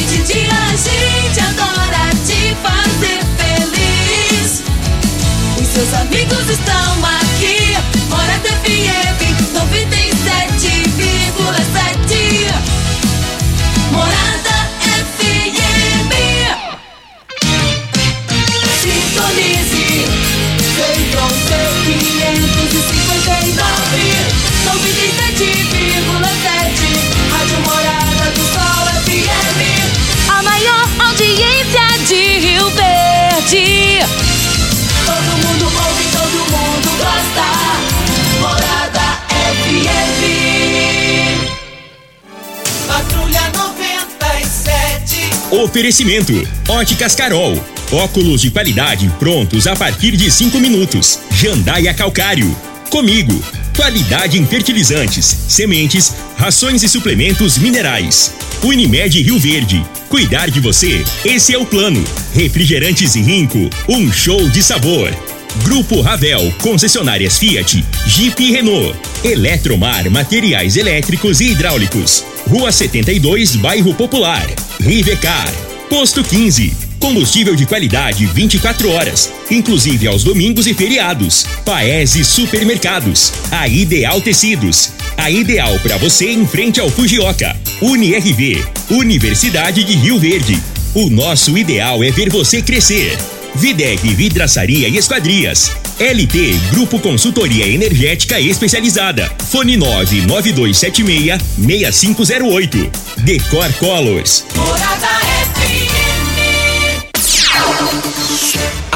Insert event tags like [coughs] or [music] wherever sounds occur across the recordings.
Noite e dia a gente adora te fazer feliz. Os seus amigos estão aqui. Verde. Todo mundo ouve, todo mundo gosta. Morada FM. Patrulha 97. Oferecimento: Óticas Carol. Óculos de qualidade prontos a partir de 5 minutos. Jandaia Calcário. Comigo. Qualidade em fertilizantes, sementes, rações e suplementos minerais. Unimed Rio Verde. Cuidar de você, esse é o plano. Refrigerantes e Rinco. Um show de sabor. Grupo Ravel, concessionárias Fiat, Jeep e Renault. Eletromar, materiais elétricos e hidráulicos. Rua 72, Bairro Popular. Rivecar. Posto 15. Combustível de qualidade 24 horas, inclusive aos domingos e feriados. Paese Supermercados. A Ideal Tecidos. A ideal para você em frente ao Fujioka. UniRV. Universidade de Rio Verde. O nosso ideal é ver você crescer. Videg Vidraçaria e Esquadrias. LT Grupo Consultoria Energética Especializada. Fone 99276 6508. Decor Colors. Morada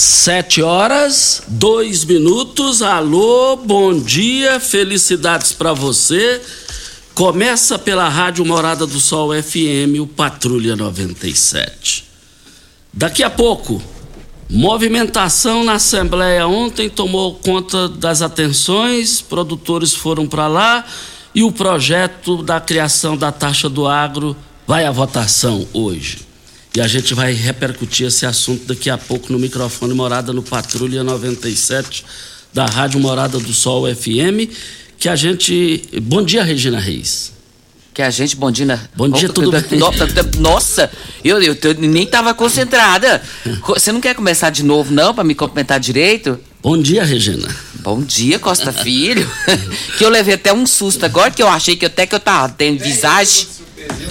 Sete horas, dois minutos. Alô, bom dia, felicidades para você. Começa pela Rádio Morada do Sol FM, o Patrulha 97. Daqui a pouco, movimentação na Assembleia ontem tomou conta das atenções, produtores foram para lá e o projeto da criação da taxa do agro vai à votação hoje. E a gente vai repercutir esse assunto daqui a pouco no microfone Morada no Patrulha 97 da Rádio Morada do Sol FM, que a gente. Bom dia, Regina Reis. Que a gente, bom dia. né? Bom dia, tudo bem? no- Nossa, eu, eu, eu nem tava concentrada. [laughs] Você não quer começar de novo, não, pra me cumprimentar direito? Bom dia, Regina. Bom dia, Costa Filho. [laughs] que eu levei até um susto agora, que eu achei que até que eu tava tendo visagem.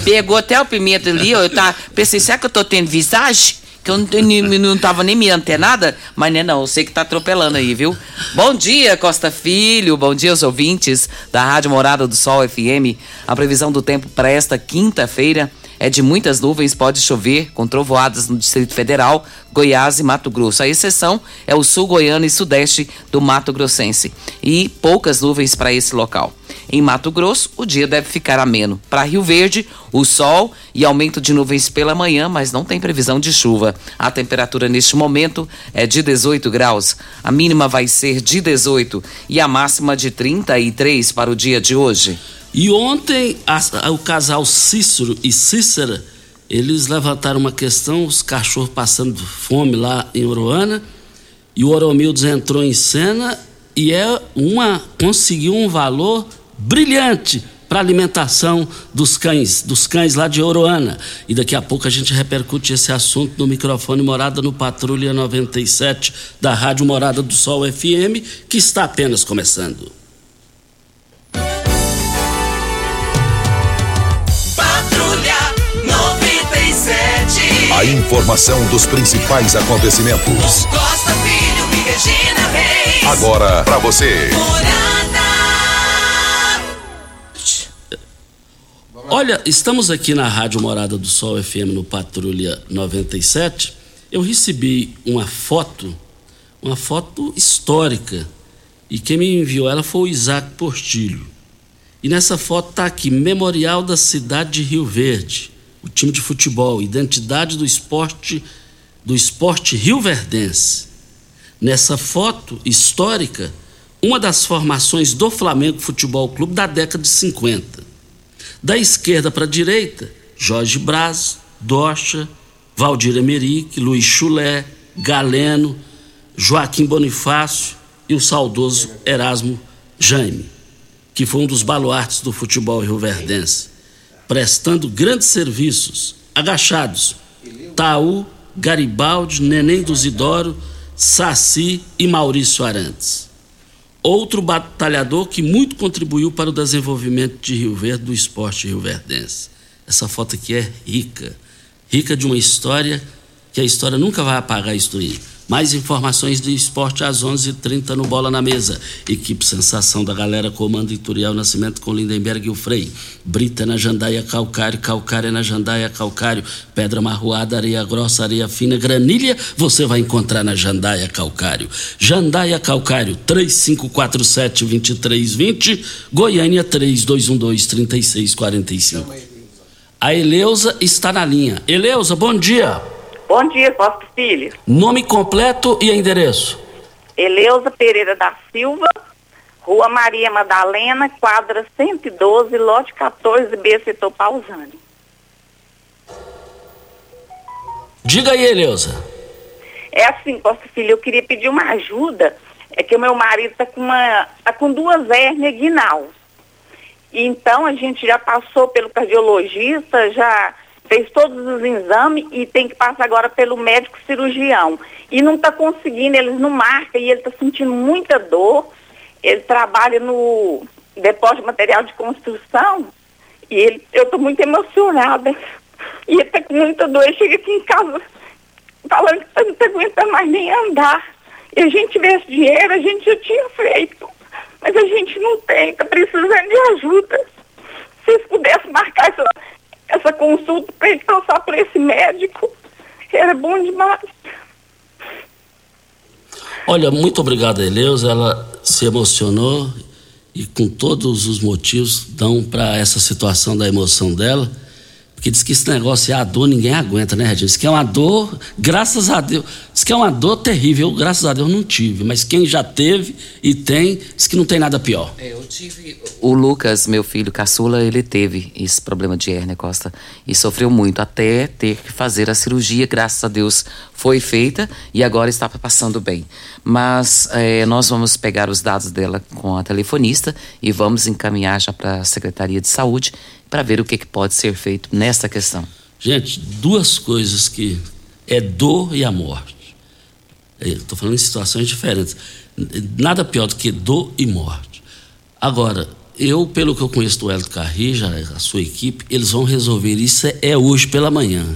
Pegou até o pimenta ali, eu tava, pensei, será que eu tô tendo visagem? Que eu não, nem- não tava nem me antenada, mas não é não, eu sei que tá atropelando aí, viu? Bom dia, Costa Filho, bom dia aos ouvintes da Rádio Morada do Sol FM. A previsão do tempo para esta quinta-feira é de muitas nuvens, pode chover com trovoadas no Distrito Federal, Goiás e Mato Grosso. A exceção é o sul goiano e sudeste do Mato Grossense. E poucas nuvens para esse local. Em Mato Grosso, o dia deve ficar ameno. Para Rio Verde, o sol e aumento de nuvens pela manhã, mas não tem previsão de chuva. A temperatura neste momento é de 18 graus. A mínima vai ser de 18 e a máxima de 33 para o dia de hoje. E ontem a- o casal Cícero e Cícera, eles levantaram uma questão, os cachorros passando fome lá em Oroana, e o Oromildes entrou em cena e é uma conseguiu um valor brilhante para alimentação dos cães, dos cães lá de Oroana. E daqui a pouco a gente repercute esse assunto no microfone Morada no Patrulha 97 da Rádio Morada do Sol FM, que está apenas começando. A informação dos principais acontecimentos. Costa Filho e Regina Reis. Agora pra você. Olha, estamos aqui na Rádio Morada do Sol FM no Patrulha 97. Eu recebi uma foto, uma foto histórica. E quem me enviou ela foi o Isaac Portilho. E nessa foto está aqui, Memorial da Cidade de Rio Verde. O time de futebol, identidade do esporte do esporte rioverdense. Nessa foto histórica, uma das formações do Flamengo Futebol Clube da década de 50. Da esquerda para a direita, Jorge Braz, Docha, Valdir Emerick, Luiz Chulé, Galeno, Joaquim Bonifácio e o saudoso Erasmo Jaime, que foi um dos baluartes do futebol rioverdense, prestando grandes serviços, agachados, Taú, Garibaldi, Neném do Zidoro, Saci e Maurício Arantes. Outro batalhador que muito contribuiu para o desenvolvimento de Rio Verde, do esporte rioverdense. Essa foto aqui é rica, rica de uma história que a história nunca vai apagar isso aí. Mais informações do esporte às 11:30 h 30 no Bola na Mesa. Equipe Sensação da Galera, comando Ituriel Nascimento com Lindenberg e o Frei. Brita na Jandaia Calcário, Calcário na Jandaia Calcário. Pedra Marroada, Areia Grossa, Areia Fina, Granilha, você vai encontrar na Jandaia Calcário. Jandaia Calcário, 3547-2320, Goiânia 3212-3645. A Eleusa está na linha. Eleusa, bom dia. Bom dia, Costa Filho. Nome completo e endereço. Eleusa Pereira da Silva, Rua Maria Madalena, quadra 112, lote 14B, setor Pausani. Diga aí, Eleusa. É assim, Costa Filho, eu queria pedir uma ajuda. É que o meu marido está com, uma, tá com duas hérnias guinal. Então a gente já passou pelo cardiologista, já fez todos os exames e tem que passar agora pelo médico cirurgião. E não está conseguindo, eles não marcam e ele está sentindo muita dor. Ele trabalha no depósito de material de construção e ele, eu estou muito emocionada. E ele está com muita dor. Ele chega aqui em casa falando que não está aguentando mais nem andar. E a gente vê esse dinheiro, a gente já tinha feito. Mas a gente não tem, está precisando de ajuda. Se eles pudessem marcar essa, essa consulta para ele passar por esse médico, era bom demais. Olha, muito obrigado, Eleusa. Ela se emocionou e com todos os motivos dão para essa situação da emoção dela. Porque diz que esse negócio é a dor, ninguém aguenta, né, Regina? Diz que é uma dor, graças a Deus. Diz que é uma dor terrível, eu, graças a Deus não tive. Mas quem já teve e tem, diz que não tem nada pior. É, eu tive. O Lucas, meu filho caçula, ele teve esse problema de hérnia, Costa. E sofreu muito, até ter que fazer a cirurgia, graças a Deus foi feita e agora está passando bem. Mas é, nós vamos pegar os dados dela com a telefonista e vamos encaminhar já para a Secretaria de Saúde para ver o que, que pode ser feito nessa questão. Gente, duas coisas que é dor e a morte. Estou falando em situações diferentes. Nada pior do que dor e morte. Agora, eu, pelo que eu conheço do Hélio Carrija, a sua equipe, eles vão resolver isso é hoje pela manhã.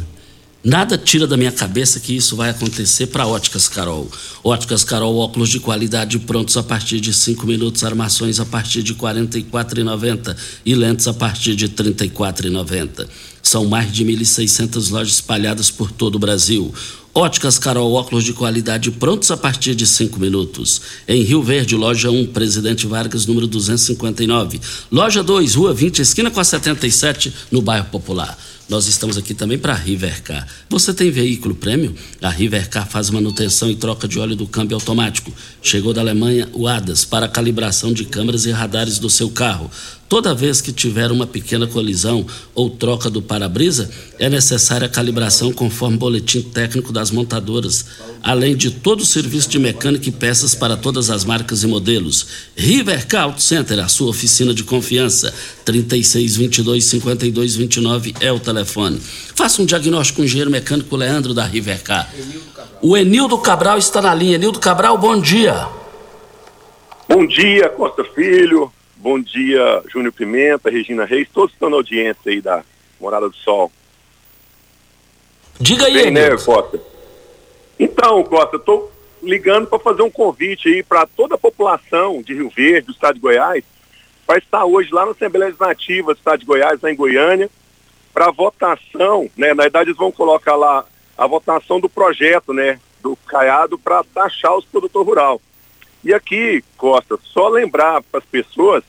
Nada tira da minha cabeça que isso vai acontecer para Óticas Carol. Óticas Carol, óculos de qualidade prontos a partir de 5 minutos, armações a partir de R$ 44,90 e lentes a partir de R$ 34,90. São mais de 1.600 lojas espalhadas por todo o Brasil. Óticas Carol, óculos de qualidade prontos a partir de 5 minutos. Em Rio Verde, loja 1, Presidente Vargas, número 259. Loja 2, Rua 20, esquina com a 77, no bairro Popular. Nós estamos aqui também para a Rivercar. Você tem veículo prêmio? A Rivercar faz manutenção e troca de óleo do câmbio automático. Chegou da Alemanha o ADAS para calibração de câmeras e radares do seu carro. Toda vez que tiver uma pequena colisão ou troca do para-brisa, é necessária a calibração conforme boletim técnico das montadoras, além de todo o serviço de mecânica e peças para todas as marcas e modelos. Rivercar Auto Center, a sua oficina de confiança. 3622 5229 é o telefone. Faça um diagnóstico com o engenheiro mecânico Leandro da Rivercar. O Enildo Cabral está na linha. Enildo Cabral, bom dia. Bom dia, Costa Filho. Bom dia, Júnior Pimenta, Regina Reis, todos estão na audiência aí da Morada do Sol. Diga aí, Bem, né. Costa? Então, Costa, estou ligando para fazer um convite aí para toda a população de Rio Verde, do estado de Goiás, para estar hoje lá na Assembleia Legislativa do estado de Goiás, lá em Goiânia, para votação, né? Na verdade, eles vão colocar lá a votação do projeto, né? Do Caiado para taxar os produtores rurais. E aqui, Costa, só lembrar para as pessoas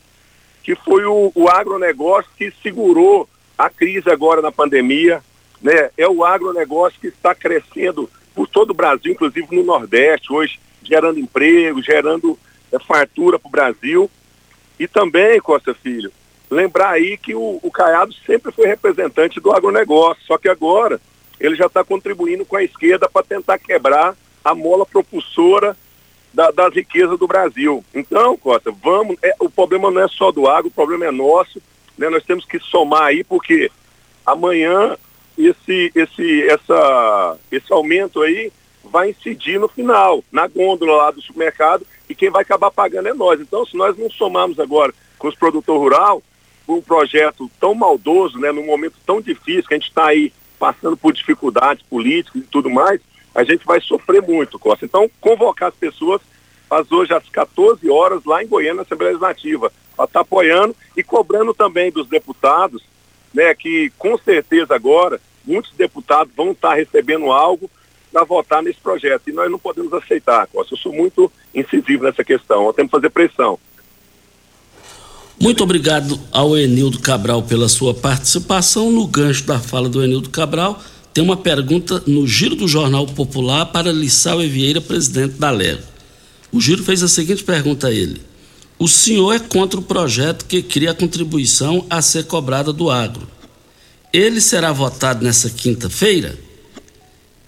que foi o, o agronegócio que segurou a crise agora na pandemia, né, é o agronegócio que está crescendo por todo o Brasil, inclusive no Nordeste, hoje gerando emprego, gerando é, fartura para o Brasil. E também, Costa Filho, lembrar aí que o, o Caiado sempre foi representante do agronegócio, só que agora ele já está contribuindo com a esquerda para tentar quebrar a mola propulsora da, das riquezas do Brasil. Então, Costa, vamos, é, o problema não é só do agro, o problema é nosso, né? Nós temos que somar aí, porque amanhã esse, esse, essa, esse aumento aí vai incidir no final, na gôndola lá do supermercado, e quem vai acabar pagando é nós. Então, se nós não somarmos agora com os produtores rural, um projeto tão maldoso, né, num momento tão difícil, que a gente está aí passando por dificuldades políticas e tudo mais, a gente vai sofrer muito, Costa. Então, convocar as pessoas faz hoje às 14 horas lá em Goiânia, na Assembleia Legislativa, para estar tá apoiando e cobrando também dos deputados, né, que com certeza agora muitos deputados vão estar tá recebendo algo para votar nesse projeto. E nós não podemos aceitar, Costa. Eu sou muito incisivo nessa questão. Nós temos que fazer pressão. Muito obrigado ao Enildo Cabral pela sua participação. No gancho da fala do Enildo Cabral, tem uma pergunta no Giro do Jornal Popular para Lissau Evieira, presidente da Lego. O Giro fez a seguinte pergunta a ele: O senhor é contra o projeto que cria a contribuição a ser cobrada do agro. Ele será votado nessa quinta-feira?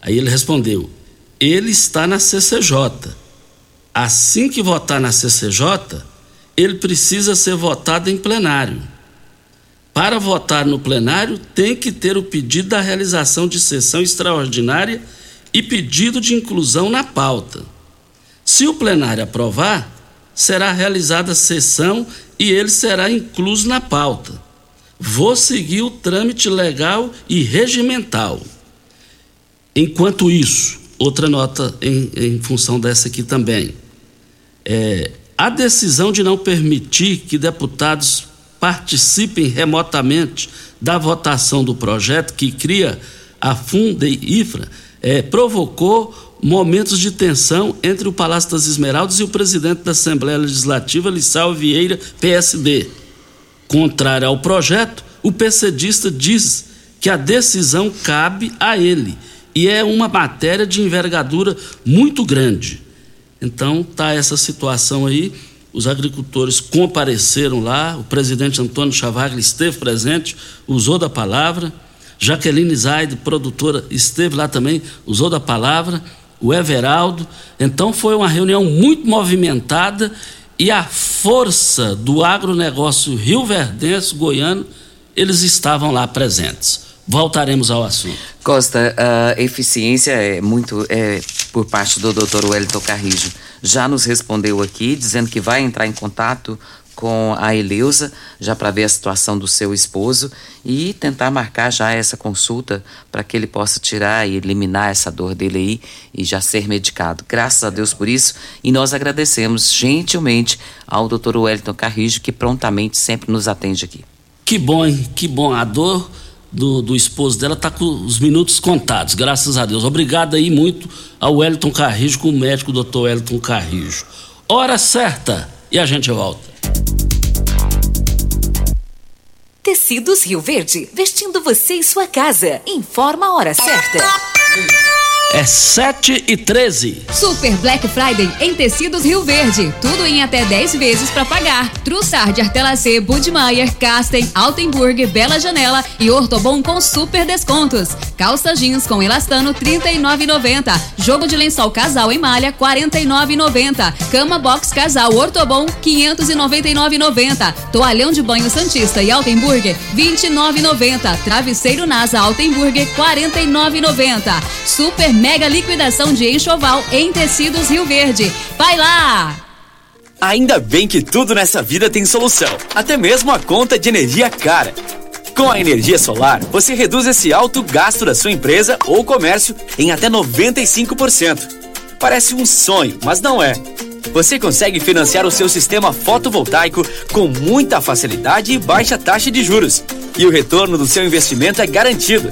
Aí ele respondeu: Ele está na CCJ. Assim que votar na CCJ, ele precisa ser votado em plenário. Para votar no plenário, tem que ter o pedido da realização de sessão extraordinária e pedido de inclusão na pauta. Se o plenário aprovar, será realizada a sessão e ele será incluso na pauta. Vou seguir o trâmite legal e regimental. Enquanto isso, outra nota em, em função dessa aqui também. É, a decisão de não permitir que deputados participem remotamente da votação do projeto que cria a Funde Ifra é, provocou momentos de tensão entre o Palácio das Esmeraldas e o presidente da Assembleia Legislativa, Lissau Vieira, PSD. Contrário ao projeto, o PCdista diz que a decisão cabe a ele e é uma matéria de envergadura muito grande. Então tá essa situação aí. Os agricultores compareceram lá, o presidente Antônio Chavaglia esteve presente, usou da palavra. Jaqueline Zaide, produtora, esteve lá também, usou da palavra. O Everaldo. Então foi uma reunião muito movimentada e a força do agronegócio rio verdense goiano, eles estavam lá presentes. Voltaremos ao assunto. Costa, a eficiência é muito é, por parte do Dr. Wellington Carrijo. Já nos respondeu aqui, dizendo que vai entrar em contato com a Eleusa, já para ver a situação do seu esposo e tentar marcar já essa consulta para que ele possa tirar e eliminar essa dor dele aí e já ser medicado. Graças a Deus por isso e nós agradecemos gentilmente ao Dr. Wellington Carrijo que prontamente sempre nos atende aqui. Que bom, hein? Que bom. A dor do, do esposo dela está com os minutos contados, graças a Deus. Obrigado aí muito ao Wellington Carrijo, com o médico Dr. Wellington Carrijo. Hora certa e a gente volta. Tecidos Rio Verde, vestindo você e sua casa. Informa a hora certa. É 7 e 13. Super Black Friday em Tecidos Rio Verde. Tudo em até 10 vezes para pagar. Trussard, Artelacê, Budmeier, Casten, Altenburg, Bela Janela e Ortobon com super descontos. Calça jeans com elastano 39,90. Jogo de lençol casal em malha 49,90. Cama box casal Ortobon 599,90. Toalhão de banho Santista e Altenburg 29,90. Travesseiro NASA Altenburg 49,90. Super mega liquidação de enxoval em tecidos Rio Verde. Vai lá! Ainda bem que tudo nessa vida tem solução, até mesmo a conta de energia cara. Com a energia solar, você reduz esse alto gasto da sua empresa ou comércio em até 95%. Parece um sonho, mas não é. Você consegue financiar o seu sistema fotovoltaico com muita facilidade e baixa taxa de juros. E o retorno do seu investimento é garantido.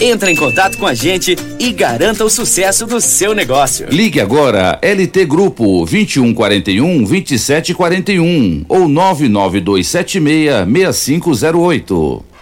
Entre em contato com a gente e garanta o sucesso do seu negócio. Ligue agora LT Grupo 2141 2741 ou 99276 6508.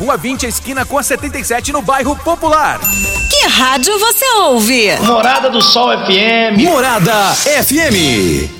Rua 20, esquina com a 77, no bairro Popular. Que rádio você ouve? Morada do Sol FM. Morada FM.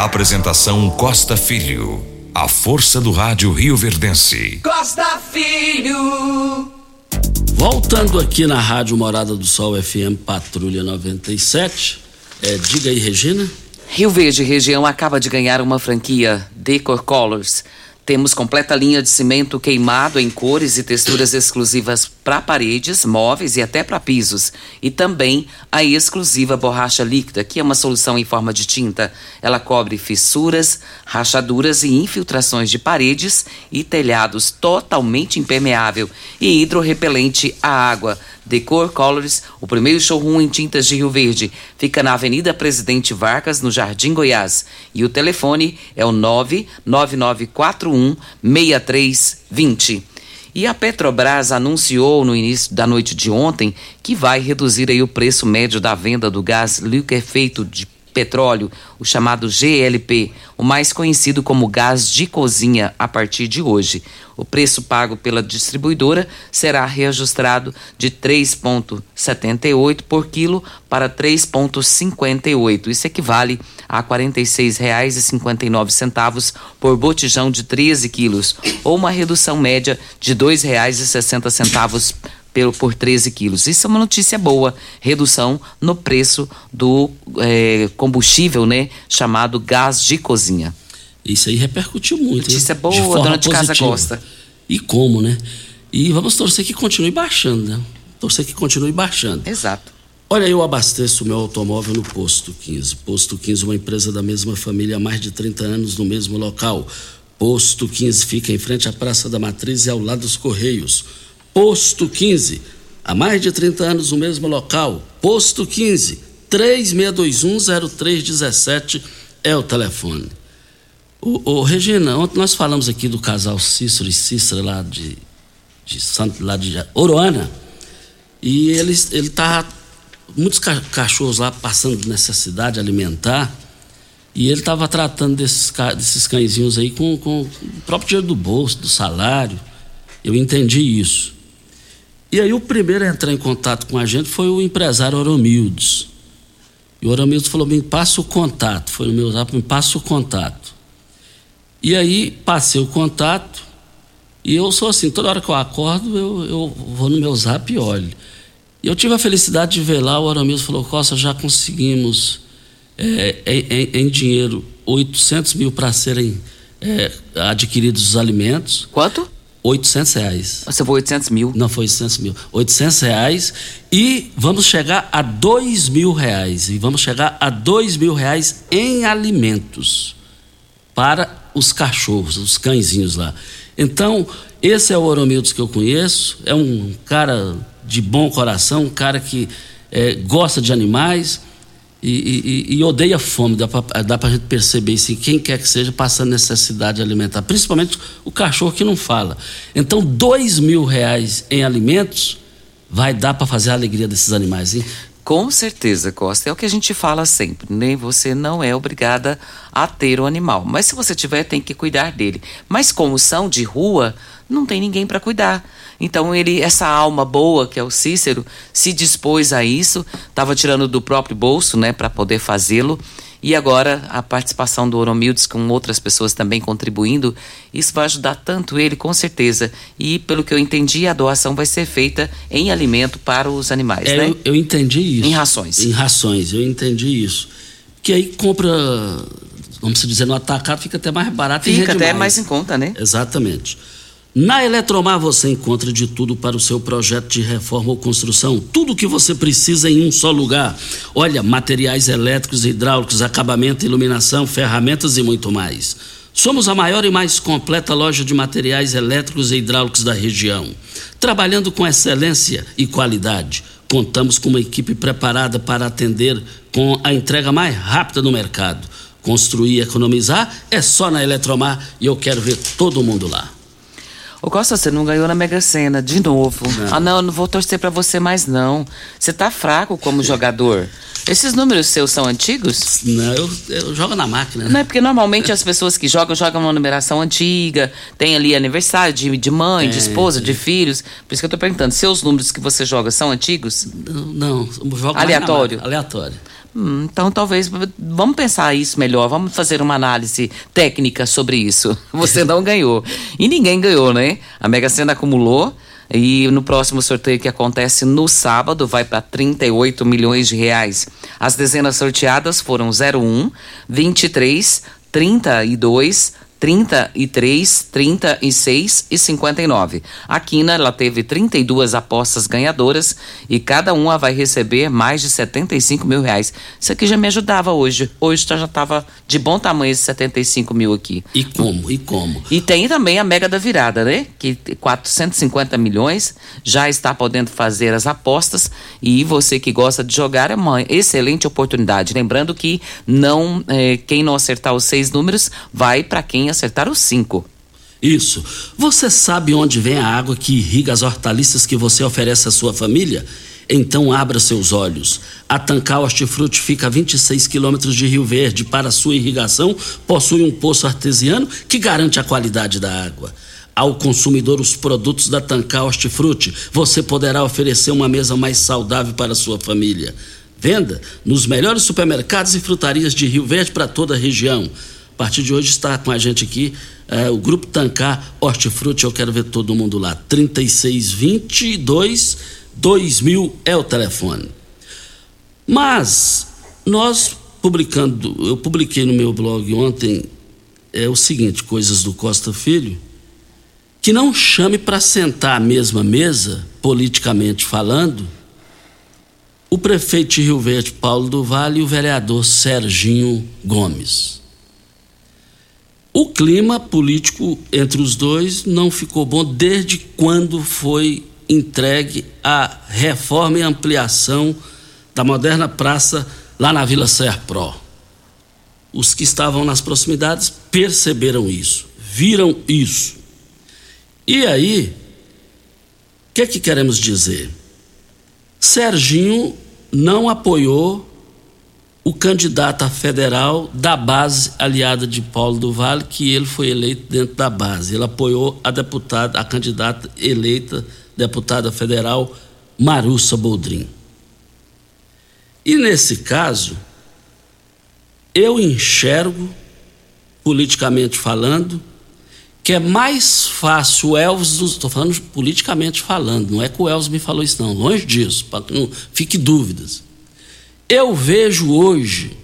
Apresentação Costa Filho. A força do rádio Rio Verdense. Costa Filho. Voltando aqui na Rádio Morada do Sol FM Patrulha 97. É, diga aí, Regina. Rio Verde Região acaba de ganhar uma franquia Decor Colors. Temos completa linha de cimento queimado em cores e texturas exclusivas para paredes, móveis e até para pisos. E também a exclusiva borracha líquida, que é uma solução em forma de tinta. Ela cobre fissuras, rachaduras e infiltrações de paredes e telhados totalmente impermeável e hidrorrepelente à água. Decor Colors, o primeiro showroom em tintas de Rio Verde, fica na Avenida Presidente Vargas, no Jardim Goiás. E o telefone é o 99941 6320. E a Petrobras anunciou no início da noite de ontem que vai reduzir aí o preço médio da venda do gás liquefeito de petróleo, o chamado GLP, o mais conhecido como gás de cozinha, a partir de hoje. O preço pago pela distribuidora será reajustado de 3,78 por quilo para 3,58. Isso equivale a R$ 46,59 por botijão de 13 quilos, ou uma redução média de R$ 2,60 pelo, por 13 quilos. Isso é uma notícia boa, redução no preço do é, combustível, né, chamado gás de cozinha. Isso aí repercutiu muito. Notícia né? boa, de a dona de casa gosta. E como, né? E vamos torcer que continue baixando, né? Torcer que continue baixando. Exato. Olha, eu abasteço meu automóvel no Posto 15. Posto 15, uma empresa da mesma família há mais de 30 anos no mesmo local. Posto 15 fica em frente à Praça da Matriz e ao lado dos Correios. Posto 15, há mais de 30 anos no mesmo local. Posto 15, 36210317 é o telefone. Ô, ô, Regina, ontem nós falamos aqui do casal Cícero e Cícera lá de, de Santo, lá de Oroana. E ele, ele tá muitos ca cachorros lá passando necessidade alimentar. E ele estava tratando desses, desses cãezinhos aí com, com o próprio dinheiro do bolso, do salário. Eu entendi isso. E aí o primeiro a entrar em contato com a gente foi o empresário Oromildes. E o Oromildes falou: me passa o contato. Foi no meu zap, me passa o contato. E aí passei o contato. E eu sou assim, toda hora que eu acordo, eu, eu vou no meu zap e olho. E eu tive a felicidade de ver lá, o Aramildo falou, Costa, já conseguimos é, em, em, dinheiro 800 mil para serem é, adquiridos os alimentos. Quanto? 800 reais. Você foi 800 mil? Não, foi 800 mil. 800 reais e vamos chegar a 2 mil reais. E vamos chegar a 2 mil reais em alimentos para os cachorros, os cãezinhos lá. Então, esse é o Oromildos que eu conheço. É um cara de bom coração, um cara que é, gosta de animais e, e, e odeia fome. Dá para a gente perceber isso, quem quer que seja passando necessidade alimentar, principalmente o cachorro que não fala. Então, dois mil reais em alimentos vai dar para fazer a alegria desses animais. Hein? Com certeza, Costa. É o que a gente fala sempre, né? Você não é obrigada a ter o animal. Mas se você tiver, tem que cuidar dele. Mas como são de rua, não tem ninguém para cuidar. Então ele, essa alma boa que é o Cícero, se dispôs a isso, estava tirando do próprio bolso, né, para poder fazê-lo. E agora a participação do Oromildes com outras pessoas também contribuindo, isso vai ajudar tanto ele, com certeza. E pelo que eu entendi, a doação vai ser feita em alimento para os animais, É, né? eu, eu entendi isso. Em rações. Em rações, eu entendi isso. Que aí compra, vamos dizer, no atacado fica até mais barato e Fica até mais em conta, né? Exatamente. Na Eletromar você encontra de tudo para o seu projeto de reforma ou construção. Tudo o que você precisa em um só lugar. Olha, materiais elétricos, hidráulicos, acabamento, iluminação, ferramentas e muito mais. Somos a maior e mais completa loja de materiais elétricos e hidráulicos da região. Trabalhando com excelência e qualidade. Contamos com uma equipe preparada para atender com a entrega mais rápida no mercado. Construir e economizar é só na Eletromar e eu quero ver todo mundo lá. Ô Costa, você não ganhou na Mega Sena, de novo. Ah, não, eu não vou torcer pra você mais, não. Você tá fraco como jogador. Esses números seus são antigos? Não, eu, eu jogo na máquina. né? Não é porque normalmente as pessoas que jogam, jogam uma numeração antiga, tem ali aniversário de, de mãe, de É. esposa, de filhos. Por isso que eu tô perguntando, seus números que você joga são antigos? Não, eu jogo Aleatório? Aleatório. Hum, então talvez vamos pensar isso melhor, vamos fazer uma análise técnica sobre isso. [laughs] Você não ganhou. E ninguém ganhou, né? A Mega Sena acumulou e no próximo sorteio que acontece no sábado vai para 38 milhões de reais. As dezenas sorteadas foram 01, 23, 32, 33, 36 e 59. A Quina ela teve 32 apostas ganhadoras e cada uma vai receber mais de 75 mil reais. Isso aqui já me ajudava hoje. Hoje já estava de bom tamanho esse 75 mil aqui. E como? E como? E tem também a Mega da Virada, né? Que 450 milhões já está podendo fazer as apostas e você que gosta de jogar é uma excelente oportunidade. Lembrando que não eh, quem não acertar os seis números vai para quem acertar os cinco. Isso. Você sabe onde vem a água que irriga as hortaliças que você oferece à sua família? Então abra seus olhos. A Tancar Hortifruti fica a 26 quilômetros de Rio Verde. Para sua irrigação, possui um poço artesiano que garante a qualidade da água. Ao consumidor os produtos da Tancar Hortifruti, você poderá oferecer uma mesa mais saudável para sua família. Venda nos melhores supermercados e frutarias de Rio Verde para toda a região. A partir de hoje está com a gente aqui eh, o Grupo Tancar Hortifruti. Eu quero ver todo mundo lá. 3622 2000 é o telefone. Mas nós publicando, eu publiquei no meu blog ontem é o seguinte, coisas do Costa Filho, que não chame para sentar à mesma mesa, politicamente falando, o prefeito de Rio Verde, Paulo do Vale, e o vereador Serginho Gomes. O clima político entre os dois não ficou bom desde quando foi entregue a reforma e ampliação da moderna praça lá na Vila Serpro. Os que estavam nas proximidades perceberam isso, viram isso. E aí, o que, que queremos dizer? Serginho não apoiou o candidato a federal da base aliada de Paulo do Vale, que ele foi eleito dentro da base. Ele apoiou a deputada, a candidata eleita deputada federal Marussa Boldrin. E nesse caso, eu enxergo, politicamente falando, que é mais fácil o Elvis, estou falando politicamente falando, não é que o Elvis me falou isso não, longe disso, para que não fique dúvidas. Eu vejo hoje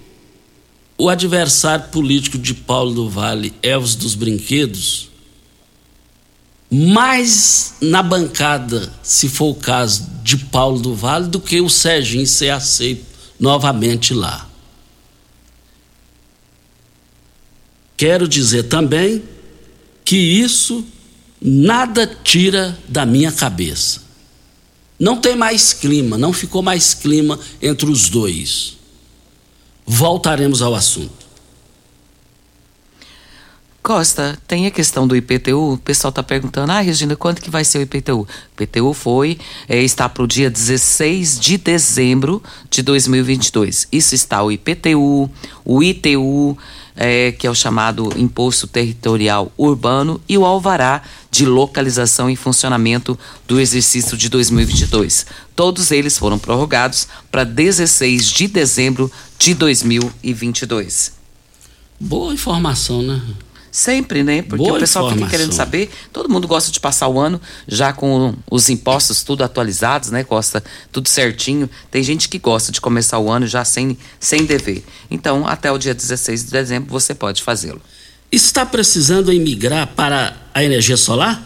o adversário político de Paulo do Vale, Elvis dos Brinquedos, mais na bancada, se for o caso, de Paulo do Vale, do que o Serginho ser aceito novamente lá. Quero dizer também que isso nada tira da minha cabeça. Não tem mais clima, não ficou mais clima entre os dois. Voltaremos ao assunto. Costa, tem a questão do IPTU. O pessoal está perguntando, ah, Regina, quanto que vai ser o IPTU? O IPTU foi, é, está para o dia 16 de dezembro de 2022. Isso está o IPTU, o ITU, é, que é o chamado Imposto Territorial Urbano, e o Alvará de Localização e Funcionamento do exercício de 2022. Todos eles foram prorrogados para 16 de dezembro de 2022. Boa informação, né? Sempre, né? Porque Boa o pessoal fica informação. querendo saber. Todo mundo gosta de passar o ano já com os impostos tudo atualizados, né? Gosta tudo certinho. Tem gente que gosta de começar o ano já sem, sem dever. Então, até o dia 16 de dezembro você pode fazê-lo. Está precisando emigrar para a energia solar?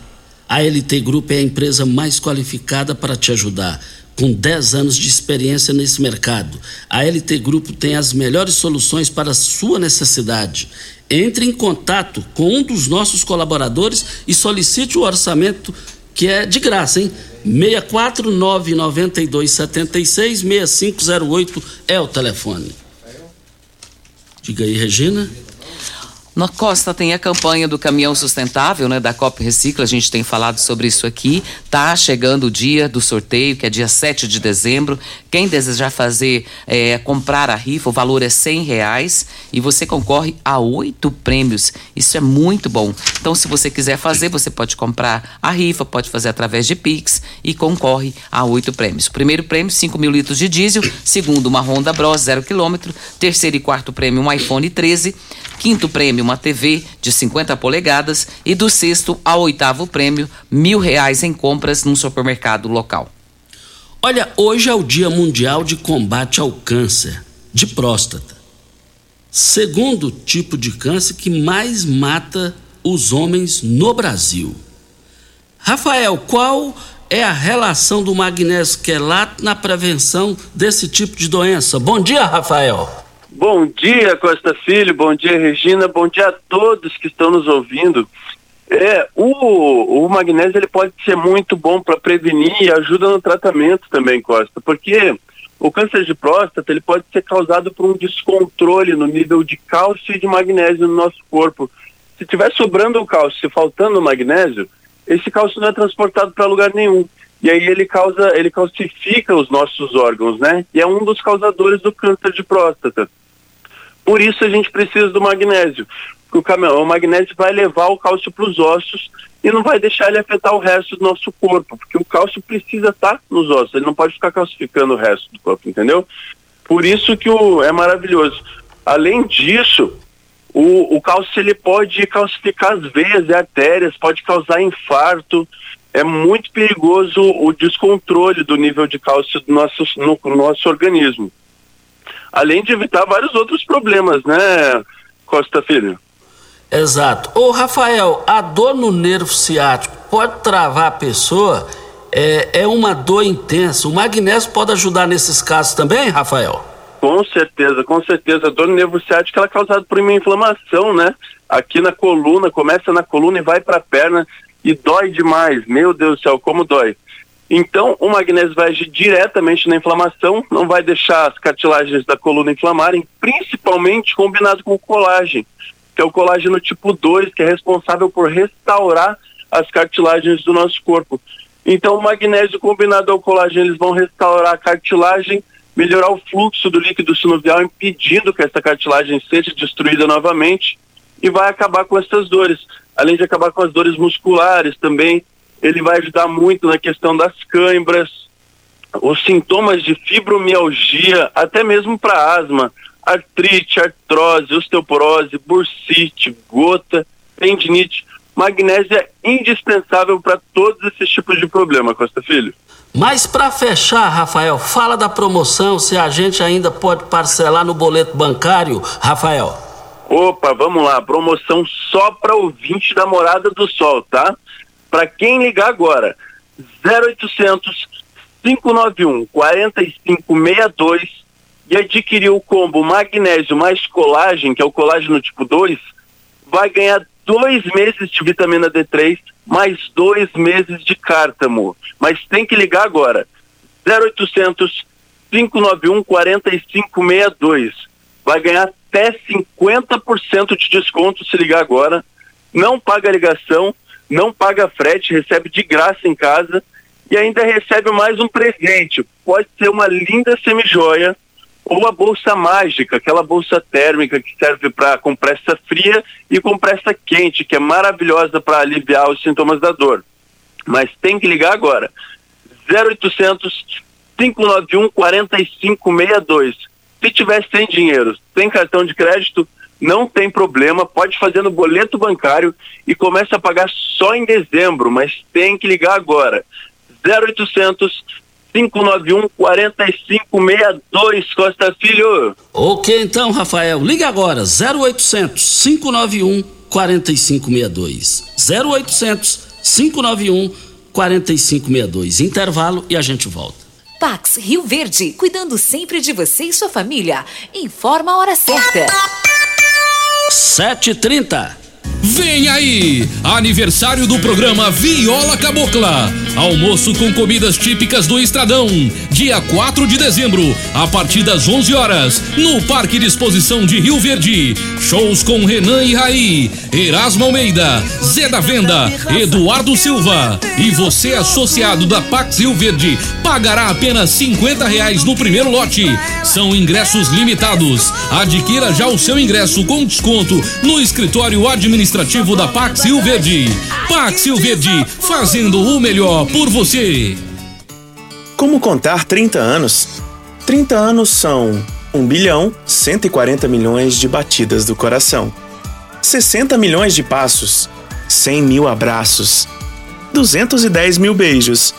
A LT Group é a empresa mais qualificada para te ajudar. Com 10 anos de experiência nesse mercado, a LT Grupo tem as melhores soluções para a sua necessidade. Entre em contato com um dos nossos colaboradores e solicite o orçamento que é de graça, hein? 64992766508 é o telefone. Diga aí, Regina. Na Costa tem a campanha do caminhão sustentável, né, da Cop Recicla, a gente tem falado sobre isso aqui. Tá chegando o dia do sorteio, que é dia 7 de dezembro. Quem desejar fazer, é, comprar a rifa, o valor é 100 reais e você concorre a oito prêmios. Isso é muito bom. Então, se você quiser fazer, você pode comprar a rifa, pode fazer através de Pix e concorre a oito prêmios. Primeiro prêmio, 5 mil litros de diesel. Segundo, uma Honda Bros, zero quilômetro. Terceiro e quarto prêmio, um iPhone 13. Quinto prêmio, uma TV de 50 polegadas. E do sexto ao oitavo prêmio, mil reais em compras num supermercado local. Olha, hoje é o Dia Mundial de Combate ao Câncer de Próstata. Segundo tipo de câncer que mais mata os homens no Brasil. Rafael, qual é a relação do magnésio quelato na prevenção desse tipo de doença? Bom dia, Rafael. Bom dia, Costa Filho, bom dia, Regina, bom dia a todos que estão nos ouvindo. É, o, o magnésio ele pode ser muito bom para prevenir e ajuda no tratamento também, Costa, porque o câncer de próstata ele pode ser causado por um descontrole no nível de cálcio e de magnésio no nosso corpo. Se tiver sobrando o cálcio e faltando o magnésio, esse cálcio não é transportado para lugar nenhum. E aí ele causa, ele calcifica os nossos órgãos, né? E é um dos causadores do câncer de próstata. Por isso a gente precisa do magnésio. Porque o, magnésio vai levar o cálcio para os ossos e não vai deixar ele afetar o resto do nosso corpo, porque o cálcio precisa estar nos ossos, ele não pode ficar calcificando o resto do corpo, entendeu? Por isso que o, é maravilhoso. Além disso, o, o cálcio ele pode calcificar as veias e artérias, pode causar infarto. É muito perigoso o descontrole do nível de cálcio do nosso, no, no nosso organismo. Além de evitar vários outros problemas, né, Costa Filho? Exato. Ô, Rafael, a dor no nervo ciático pode travar a pessoa? É, é uma dor intensa. O magnésio pode ajudar nesses casos também, Rafael? Com certeza, com certeza. A dor no nervo ciático ela é causada por uma inflamação, né? Aqui na coluna, começa na coluna e vai para a perna e dói demais. Meu Deus do céu, como dói. Então, o magnésio vai agir diretamente na inflamação, não vai deixar as cartilagens da coluna inflamarem, principalmente combinado com o colágeno, que é o colágeno tipo 2, que é responsável por restaurar as cartilagens do nosso corpo. Então, o magnésio combinado ao colágeno, eles vão restaurar a cartilagem, melhorar o fluxo do líquido sinovial, impedindo que essa cartilagem seja destruída novamente e vai acabar com essas dores. Além de acabar com as dores musculares também, ele vai ajudar muito na questão das câimbras, os sintomas de fibromialgia, até mesmo para asma, artrite, artrose, osteoporose, bursite, gota, tendinite. Magnésio é indispensável para todos esses tipos de problema, Costa Filho. Mas para fechar, Rafael, fala da promoção, se a gente ainda pode parcelar no boleto bancário, Rafael. Opa, vamos lá, promoção só para ouvinte da Morada do Sol, tá? Para quem ligar agora, 0800 591 4562 e adquirir o combo magnésio mais colágeno, que é o colágeno tipo 2, vai ganhar dois meses de vitamina D3 mais dois meses de cártamo. Mas tem que ligar agora. 0800 591 4562. Vai ganhar até 50% de desconto se ligar agora. não paga ligação, não paga frete, recebe de graça em casa e ainda recebe mais um presente. Pode ser uma linda semijoia ou a bolsa mágica, aquela bolsa térmica que serve para compressa fria e compressa quente, que é maravilhosa para aliviar os sintomas da dor. Mas tem que ligar agora. 0800 591 4562. Se tiver sem dinheiro, sem cartão de crédito, não tem problema, pode fazer no boleto bancário e começa a pagar só em dezembro, mas tem que ligar agora. 0800 591 4562 Costa Filho. Ok, então, Rafael, liga agora 0800 591 4562. 0800 591 4562. Intervalo e a gente volta. Pax Rio Verde, cuidando sempre de você e sua família. Informa a hora certa. 7h30. Vem aí! Aniversário do programa Viola Cabocla. Almoço com comidas típicas do Estradão. Dia 4 de dezembro, a partir das 11 horas, no Parque de Exposição de Rio Verde. Shows com Renan e Raí, Erasmo Almeida, Zé da Venda, Eduardo Silva. E você, associado da Pax Rio Verde, pagará apenas 50 reais no primeiro lote. São ingressos limitados. Adquira já o seu ingresso com desconto no escritório administrativo da Pax Rio Verde. Pax Rio Verde, fazendo o melhor por você. Como contar 30 anos? 30 anos são 1 bilhão 140 milhões de batidas do coração, 60 milhões de passos, 100 mil abraços, 210 mil beijos,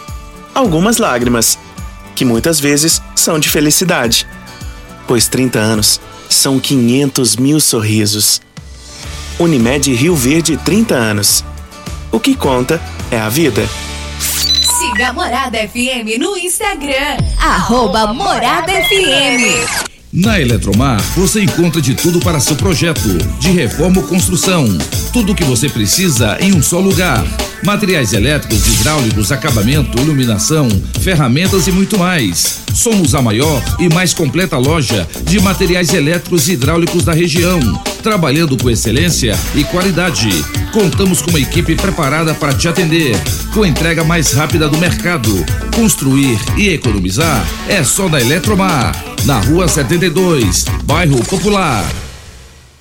algumas lágrimas, que muitas vezes são de felicidade, pois 30 anos são 500 mil sorrisos. Unimed Rio Verde 30 anos. O que conta é a vida. Siga a Morada FM no Instagram. Arroba Morada FM. Na Eletromar, você encontra de tudo para seu projeto, de reforma ou construção. Tudo o que você precisa em um só lugar. Materiais elétricos, hidráulicos, acabamento, iluminação, ferramentas e muito mais. Somos a maior e mais completa loja de materiais elétricos e hidráulicos da região, trabalhando com excelência e qualidade. Contamos com uma equipe preparada para te atender, com entrega mais rápida do mercado. Construir e economizar é só da Eletromar, na Rua 72, Bairro Popular.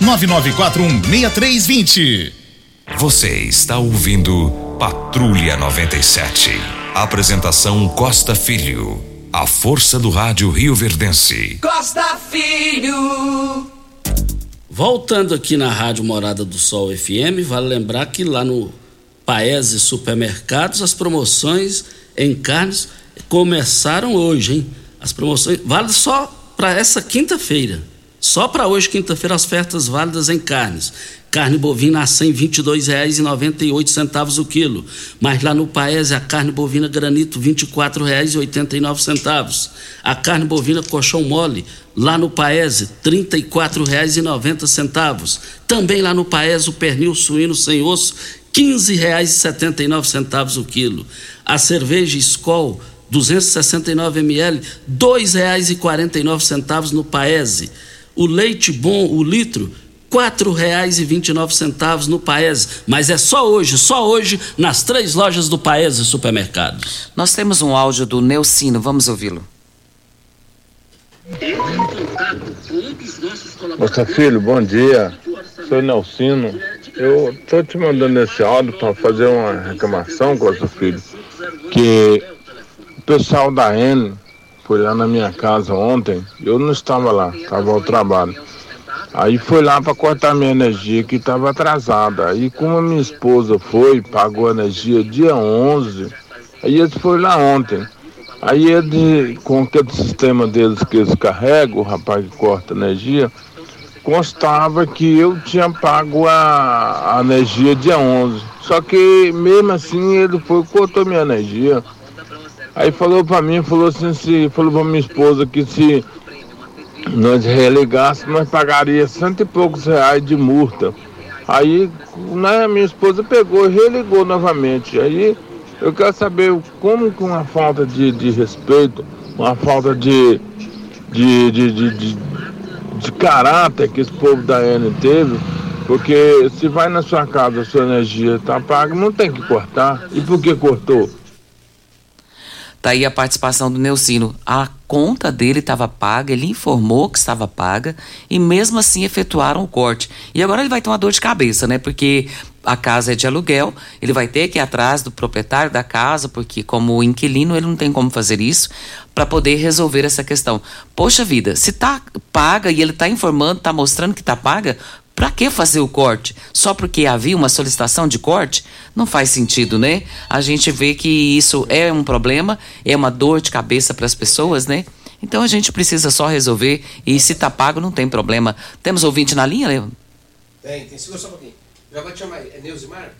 99416320. Você está ouvindo Patrulha 97. Apresentação Costa Filho. A força do rádio Rio Verdense. Costa Filho. Voltando aqui na Rádio Morada do Sol FM, vale lembrar que lá no Paese Supermercados as promoções em carnes começaram hoje, hein? As promoções vale só para essa quinta-feira. Só para hoje, quinta-feira, as ofertas válidas em carnes. Carne bovina a R$ 122,98 o quilo. Mas lá no Paese, a carne bovina granito R$ 24,89. A carne bovina colchão mole, lá no Paese, R$ 34,90. Também lá no Paese, o pernil suíno sem osso, R$ 15,79 o quilo. A cerveja Skol, 269 ml, R$ 2,49 no Paese o leite bom, o litro, quatro reais e vinte e nove centavos no Paese, mas é só hoje, só hoje nas três lojas do Paese Supermercados. Nós temos um áudio do Neucino, vamos ouvi-lo. Moça Filho, bom dia. Sou Nelcino. eu tô te mandando esse áudio para fazer uma reclamação, Costa Filho, que o pessoal da N foi lá na minha casa ontem, eu não estava lá, estava ao trabalho. Aí foi lá para cortar minha energia que estava atrasada. Aí como a minha esposa foi, pagou a energia dia 11, aí eles foram lá ontem. Aí ele, com aquele sistema deles que eles carregam, o rapaz que corta energia, constava que eu tinha pago a, a energia dia 11. Só que mesmo assim ele foi cortou minha energia. Aí falou para mim, falou assim, se, falou para minha esposa que se nós religássemos, nós pagaria cento e poucos reais de multa. Aí né, minha esposa pegou e religou novamente. Aí eu quero saber como com uma falta de, de respeito, uma falta de, de, de, de, de, de caráter que esse povo da N teve, porque se vai na sua casa, sua energia está paga, não tem que cortar. E por que cortou? Tá aí a participação do Neucino. A conta dele estava paga, ele informou que estava paga e mesmo assim efetuaram o corte. E agora ele vai ter uma dor de cabeça, né? Porque a casa é de aluguel, ele vai ter que ir atrás do proprietário da casa, porque como inquilino ele não tem como fazer isso, para poder resolver essa questão. Poxa vida, se tá paga e ele tá informando, tá mostrando que tá paga, para que fazer o corte? Só porque havia uma solicitação de corte? Não faz sentido, né? A gente vê que isso é um problema, é uma dor de cabeça para as pessoas, né? Então a gente precisa só resolver e se tá pago não tem problema. Temos ouvinte na linha, Leandro? Tem, tem. Segura só um pouquinho. Já vou te chamar aí. É Neusimar?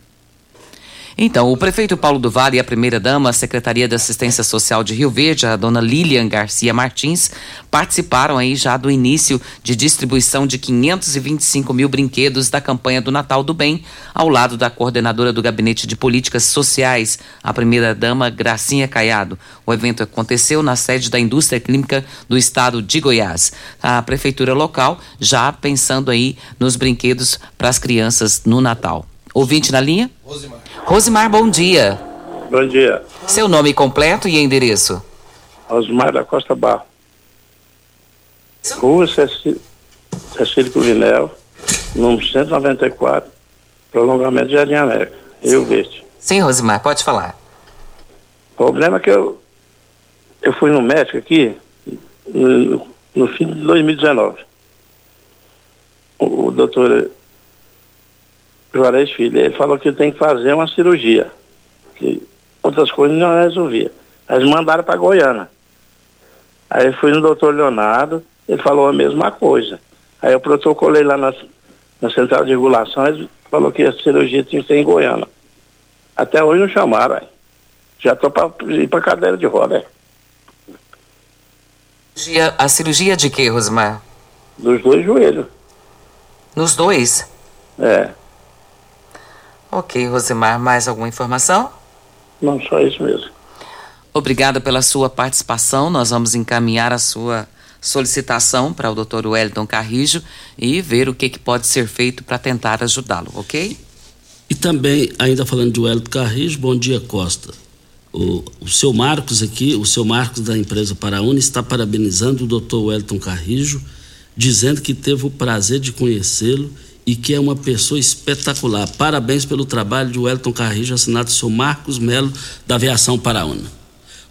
Então, o prefeito Paulo do Vale e a primeira-dama, a Secretaria de Assistência Social de Rio Verde, a dona Lilian Garcia Martins, participaram aí já do início de distribuição de 525 mil brinquedos da campanha do Natal do Bem, ao lado da coordenadora do Gabinete de Políticas Sociais, a primeira-dama Gracinha Caiado. O evento aconteceu na sede da Indústria Química do Estado de Goiás. A prefeitura local já pensando aí nos brinquedos para as crianças no Natal. Ouvinte na linha? Rosimar. Rosimar, bom dia. Bom dia. Seu nome completo e endereço? Osmar da Costa Barro. Rua Cecílio Cuvinel, número 194, prolongamento de Jardim América, Rio Verde. Sim, Rosimar, pode falar. O problema é que eu, eu fui no médico aqui no, no fim de 2019. O, o doutor Juarez Filho, ele falou que tem que fazer uma cirurgia. Que outras coisas não resolvia. Eles mandaram para Goiânia. Aí eu fui no doutor Leonardo, ele falou a mesma coisa. Aí eu protocolei lá na, na central de regulação, ele falou que a cirurgia tinha que ser em Goiânia. Até hoje não chamaram, aí. Já estou para ir para cadeira de roda. Aí. A cirurgia de quê, Rosimar? Dos dois joelhos. Nos dois? É. Ok, Rosimar, mais alguma informação? Não, só isso mesmo. Obrigada pela sua participação. Nós vamos encaminhar a sua solicitação para o Dr. Wellington Carrijo e ver o que, que pode ser feito para tentar ajudá-lo, ok? E também, ainda falando de Wellington Carrijo, bom dia, Costa. O, o seu Marcos aqui, o seu Marcos da empresa Paraúna está parabenizando o doutor Wellington Carrijo, dizendo que teve o prazer de conhecê-lo e que é uma pessoa espetacular. Parabéns pelo trabalho de Wellington Carrijo, assinado seu Marcos Melo, da Aviação Paraúna.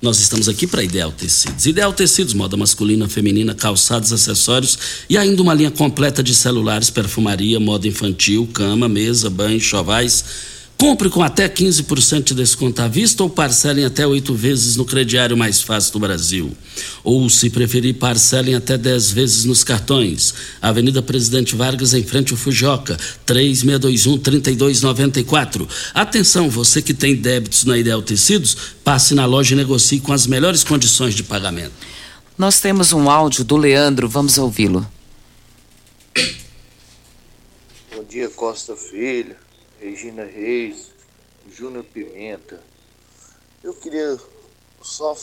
Nós estamos aqui para Ideal Tecidos. Ideal Tecidos, moda masculina, feminina, calçados, acessórios e ainda uma linha completa de celulares, perfumaria, moda infantil, cama, mesa, banho, chovais. Compre com até 15% de desconto à vista ou parcelem até oito vezes no crediário mais fácil do Brasil. Ou, se preferir, parcelem até 10 vezes nos cartões. Avenida Presidente Vargas, em frente ao Fujoca, 3621-3294. Atenção, você que tem débitos na Ideal Tecidos, passe na loja e negocie com as melhores condições de pagamento. Nós temos um áudio do Leandro, vamos ouvi-lo. Bom dia, Costa Filho, Regina Reis, Júnior Pimenta. Eu queria só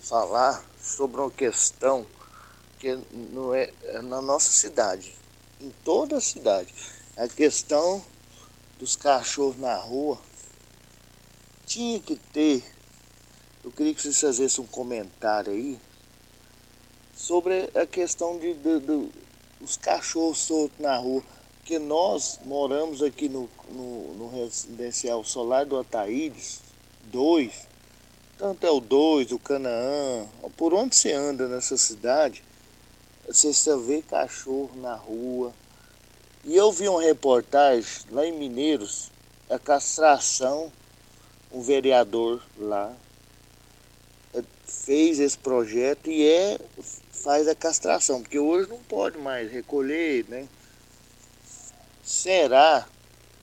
falar sobre uma questão que não é, é na nossa cidade, em toda a cidade. A questão dos cachorros na rua tinha que ter. Eu queria que vocês fizessem um comentário aí sobre a questão de, de, de os cachorros soltos na rua. Que nós moramos aqui no, no, no residencial Solar do Ataídes 2, tanto é o 2, o Canaã, por onde você anda nessa cidade, você só vê cachorro na rua. E eu vi uma reportagem lá em Mineiros, a castração, um vereador lá eh, fez esse projeto e é faz a castração, porque hoje não pode mais recolher, né? Será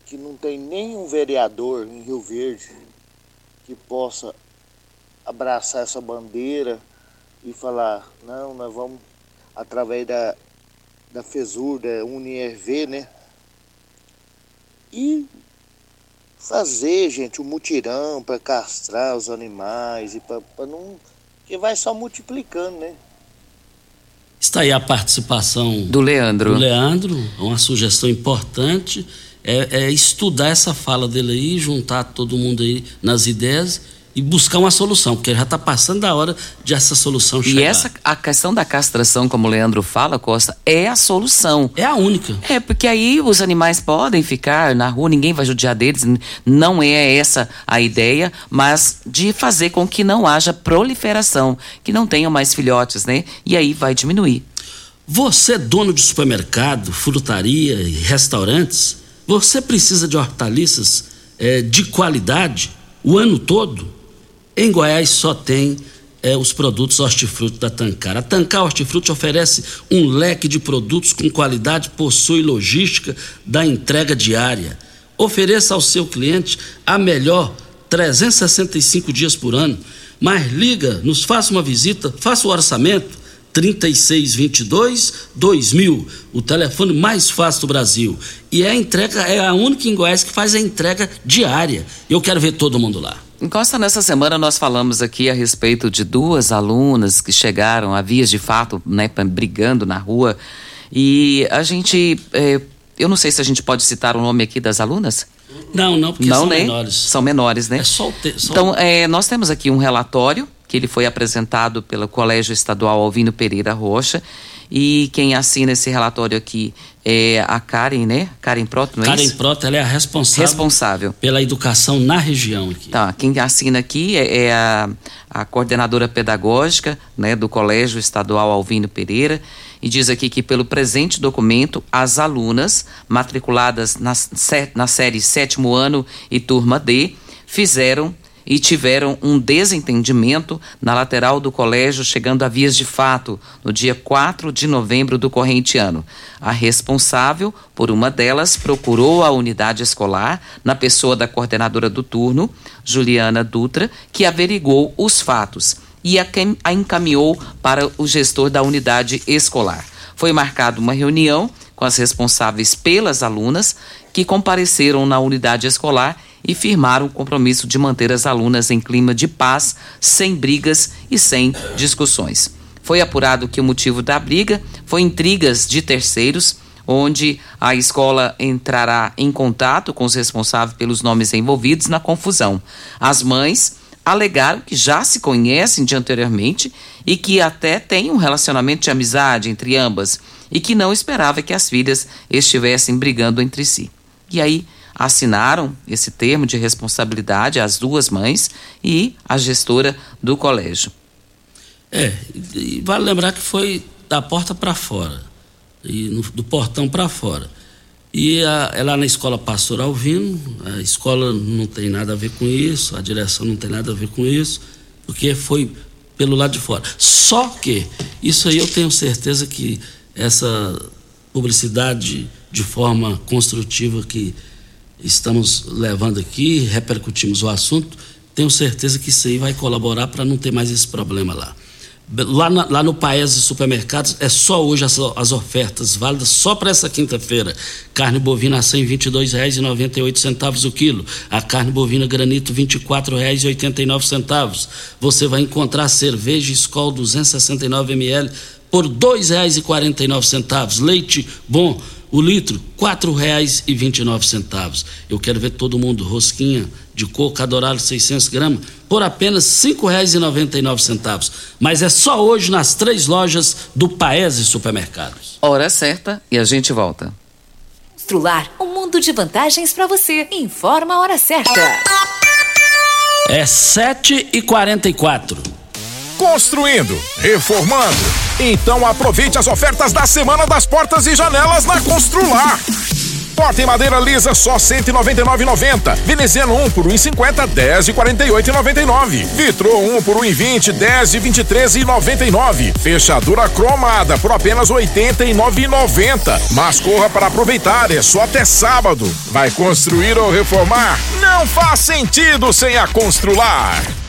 que não tem nenhum vereador em Rio Verde que possa abraçar essa bandeira e falar, não, nós vamos através da, da FESUR, da UNIRV, né? E fazer, gente, um mutirão para castrar os animais e para não. que vai só multiplicando, né? Está aí a participação do Leandro. Do Leandro, uma sugestão importante é, é estudar essa fala dele aí, juntar todo mundo aí nas ideias e buscar uma solução, porque já está passando da hora de essa solução chegar. E essa a questão da castração, como o Leandro fala, Costa, é a solução. É a única. É, porque aí os animais podem ficar na rua, ninguém vai judiar deles, não é essa a ideia, mas de fazer com que não haja proliferação, que não tenham mais filhotes, né? E aí vai diminuir. Você, dono de supermercado, frutaria e restaurantes, você precisa de hortaliças é, de qualidade o ano todo? Em Goiás só tem é, os produtos hortifruti da Tancar. A Tancar Hortifruti oferece um leque de produtos com qualidade, possui logística da entrega diária. Ofereça ao seu cliente a melhor 365 dias por ano. Mas liga, nos faça uma visita, faça o orçamento 3622 2000, o telefone mais fácil do Brasil. E é a entrega, é a única em Goiás que faz a entrega diária. Eu quero ver todo mundo lá. Encosta, nessa semana nós falamos aqui a respeito de duas alunas que chegaram a vias de fato, né, brigando na rua. E a gente. É, eu não sei se a gente pode citar o nome aqui das alunas. Não, não, porque não, são né? menores. São menores, né? É só o te, só Então, é, nós temos aqui um relatório que ele foi apresentado pelo Colégio Estadual Alvino Pereira Rocha. E quem assina esse relatório aqui é a Karen, né? Karen Proto, não é Karen isso? Proto, ela é a responsável, Responsável. pela educação na região aqui. Tá, quem assina aqui é, é a, a coordenadora pedagógica né, do Colégio Estadual Alvino Pereira e diz aqui que pelo presente documento as alunas matriculadas na, na série sétimo ano e turma D fizeram e tiveram um desentendimento na lateral do colégio, chegando a vias de fato no dia 4 de novembro do corrente ano. A responsável por uma delas procurou a unidade escolar, na pessoa da coordenadora do turno, Juliana Dutra, que averigou os fatos e a encaminhou para o gestor da unidade escolar. Foi marcada uma reunião com as responsáveis pelas alunas que compareceram na unidade escolar e firmaram o compromisso de manter as alunas em clima de paz, sem brigas e sem discussões. Foi apurado que o motivo da briga foi intrigas de terceiros, onde a escola entrará em contato com os responsáveis pelos nomes envolvidos na confusão. As mães alegaram que já se conhecem de anteriormente e que até têm um relacionamento de amizade entre ambas e que não esperava que as filhas estivessem brigando entre si. E aí assinaram esse termo de responsabilidade as duas mães e a gestora do colégio. É, e vale lembrar que foi da porta para fora, e no- do portão para fora. E a, é lá na escola Pastor Alvino, a escola não tem nada a ver com isso, a direção não tem nada a ver com isso, porque foi pelo lado de fora. Só que, isso aí eu tenho certeza que essa publicidade de forma construtiva que estamos levando aqui, repercutimos o assunto, tenho certeza que isso aí vai colaborar para não ter mais esse problema lá. Lá, na- lá no Paes e Supermercados é só hoje as, as ofertas válidas só para essa quinta-feira. Carne bovina a R$ 122,98 o quilo. A carne bovina granito R$ 24,89. Você vai encontrar cerveja Skol 269 ml por R$ 2,49. Leite bom, o litro R$ 4,29. Eu quero ver todo mundo rosquinha de coco adorado 600 gramas por apenas R$ 5,99. Mas é só hoje nas três lojas do Paese Supermercados. Hora certa e a gente volta. Constrular, um mundo de vantagens para você. Informa a hora certa. É 7 e 44 Construindo, reformando. Então aproveite as ofertas da Semana das Portas e Janelas na Constrular. Porta em madeira lisa só 199,90. Veneziano 1 por 1,50, 10 e 48,99. Vitro 1 por 1,20, 10 e 23,99. Fechadura cromada por apenas 89,90. Mas corra para aproveitar, é só até sábado. Vai construir ou reformar? Não faz sentido sem a Constrular.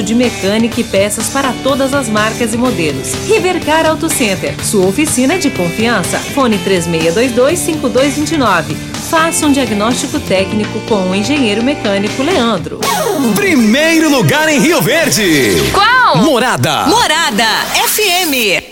de mecânica e peças para todas as marcas e modelos. Rivercar Auto Center, sua oficina de confiança. Fone 3622-5229. Faça um diagnóstico técnico com o engenheiro mecânico Leandro. Primeiro lugar em Rio Verde. Qual? Morada. Morada FM.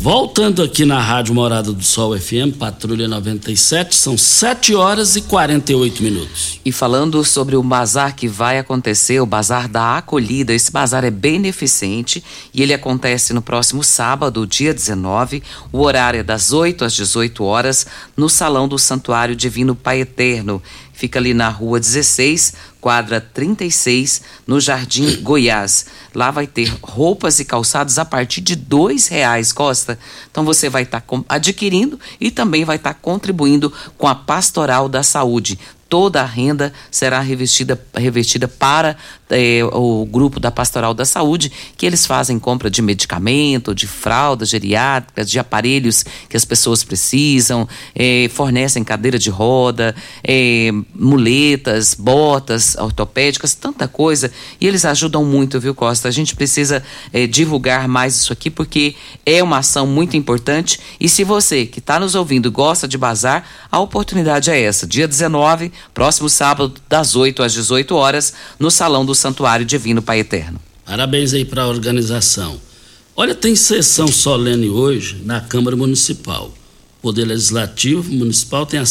Voltando aqui na Rádio Morada do Sol FM, Patrulha 97, são 7 horas e 48 minutos. E falando sobre o bazar que vai acontecer, o bazar da acolhida, esse bazar é beneficente e ele acontece no próximo sábado, dia 19. O horário é das 8 às 18 horas, no Salão do Santuário Divino Pai Eterno. Fica ali na rua 16, quadra 36, no Jardim Goiás. Lá vai ter roupas e calçados a partir de dois reais, Costa. Então você vai estar tá adquirindo e também vai estar tá contribuindo com a Pastoral da Saúde toda a renda será revestida, revestida para eh, o grupo da Pastoral da Saúde, que eles fazem compra de medicamento, de fraldas geriátricas, de aparelhos que as pessoas precisam, eh, fornecem cadeira de roda, eh, muletas, botas ortopédicas, tanta coisa. E eles ajudam muito, viu, Costa? A gente precisa divulgar mais isso aqui porque é uma ação muito importante. E se você que está nos ouvindo gosta de bazar, a oportunidade é essa. Dia 19 próximo sábado, das 8 às 18 horas, no Salão do Santuário Divino Pai Eterno. Parabéns aí para a organização. Olha, tem sessão solene hoje na Câmara Municipal. O Poder Legislativo Municipal tem a,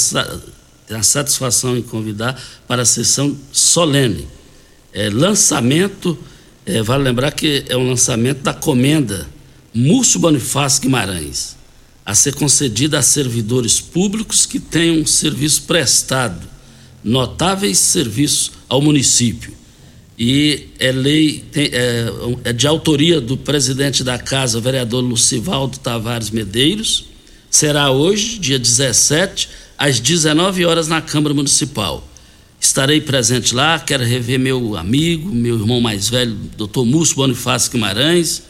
tem a satisfação em convidar para a sessão solene. É, lançamento É, vale lembrar que é um lançamento da comenda Múcio Bonifácio Guimarães, a ser concedida a servidores públicos que tenham serviço prestado, notáveis serviços ao município. E é lei, tem, é, é de autoria do presidente da casa, vereador Lucivaldo Tavares Medeiros. Será hoje, dia 17, às 19 horas, na Câmara Municipal. Estarei presente lá, quero rever meu amigo, meu irmão mais velho, doutor Múcio Bonifácio Guimarães,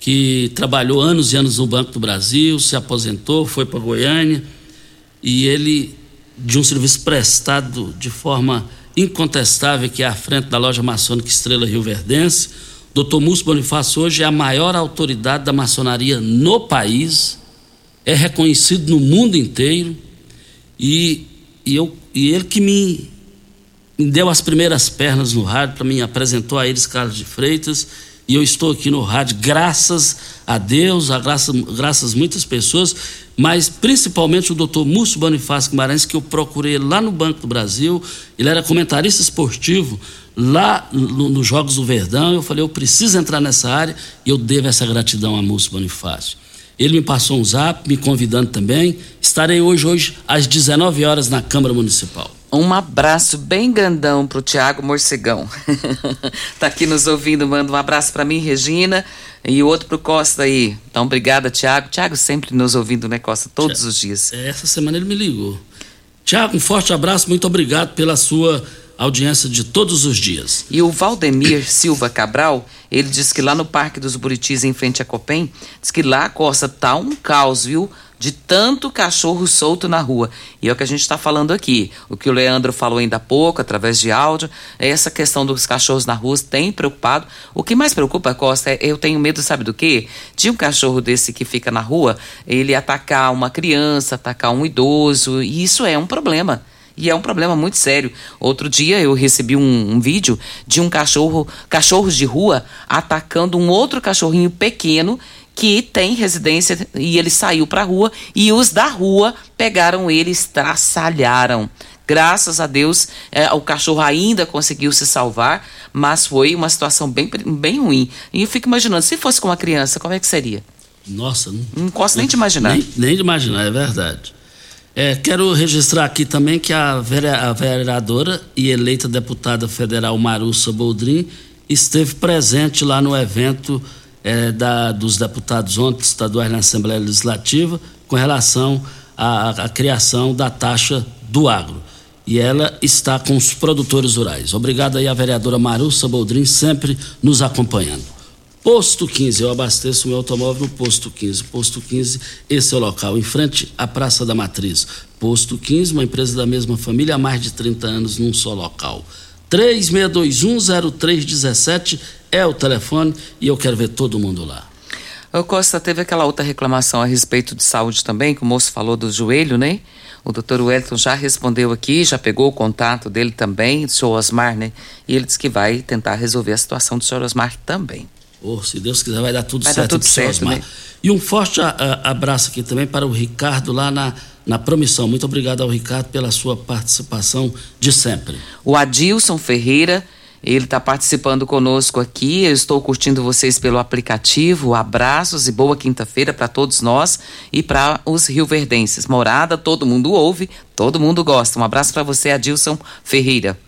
que trabalhou anos e anos no Banco do Brasil, se aposentou, foi para Goiânia, e ele, de um serviço prestado de forma incontestável, que é à frente da loja maçônica Estrela Rio Verdense, doutor Múcio Bonifácio hoje é a maior autoridade da maçonaria no país, é reconhecido no mundo inteiro, e, e, eu, e ele que me me deu as primeiras pernas no rádio, para mim apresentou a eles Carlos de Freitas, e eu estou aqui no rádio graças a Deus, a graças, graças a muitas pessoas, mas principalmente o doutor Múcio Bonifácio Guimarães, que eu procurei lá no Banco do Brasil, ele era comentarista esportivo lá nos no Jogos do Verdão, eu falei, eu preciso entrar nessa área, e eu devo essa gratidão a Múcio Bonifácio. Ele me passou um zap, me convidando também, estarei hoje, hoje às 19 horas na Câmara Municipal. Um abraço bem grandão pro Tiago Morcegão. [laughs] tá aqui nos ouvindo, manda um abraço para mim, Regina, e outro pro Costa aí. Então, obrigada, Tiago. Tiago sempre nos ouvindo, né, Costa, todos os dias. Essa semana ele me ligou. Tiago, um forte abraço, muito obrigado pela sua audiência de todos os dias. E o Valdemir [coughs] Silva Cabral, ele disse que lá no Parque dos Buritis, em frente a Copem, diz que lá, Costa, tá um caos, viu? De tanto cachorro solto na rua. E é o que a gente está falando aqui. O que o Leandro falou ainda há pouco, através de áudio, é essa questão dos cachorros na rua tem preocupado. O que mais preocupa, Costa, é eu tenho medo, sabe do quê? De um cachorro desse que fica na rua, ele atacar uma criança, atacar um idoso, e isso é um problema. E é um problema muito sério. Outro dia eu recebi um, um, vídeo de um cachorro, cachorros de rua, atacando um outro cachorrinho pequeno que tem residência e ele saiu para a rua e os da rua pegaram ele, estraçalharam. Graças a Deus, é, o cachorro ainda conseguiu se salvar, mas foi uma situação bem, bem ruim. E eu fico imaginando, se fosse com uma criança, como é que seria? Nossa, não, não posso nem te imaginar. Nem, nem de imaginar, é verdade. É, quero registrar aqui também que a, vereadora e eleita deputada federal Marussa Boldrin esteve presente lá no evento é, da, dos deputados ontem estaduais na Assembleia Legislativa com relação à, à criação da taxa do agro. E ela está com os produtores rurais. Obrigado aí a vereadora Marussa Boldrin, sempre nos acompanhando. Posto 15, eu abasteço meu automóvel no Posto 15. Posto 15, esse é o local, em frente à Praça da Matriz. Posto 15, uma empresa da mesma família há mais de 30 anos num só local. 36210317 é o telefone e eu quero ver todo mundo lá. O Costa teve aquela outra reclamação a respeito de saúde também, que o moço falou do joelho, né? O doutor Wellington já respondeu aqui, já pegou o contato dele também, do senhor Osmar, né? E ele disse que vai tentar resolver a situação do senhor Osmar também. Oh, se Deus quiser, vai dar tudo vai certo. Dar tudo certo, Osmar. né? E um forte a, a, abraço aqui também para o Ricardo lá na, na promissão. Muito obrigado ao Ricardo pela sua participação de sempre. O Adilson Ferreira ele está participando conosco aqui. Eu estou curtindo vocês pelo aplicativo. Abraços e boa quinta-feira para todos nós e para os rioverdenses. Morada, todo mundo ouve, todo mundo gosta. Um abraço para você, Adilson Ferreira.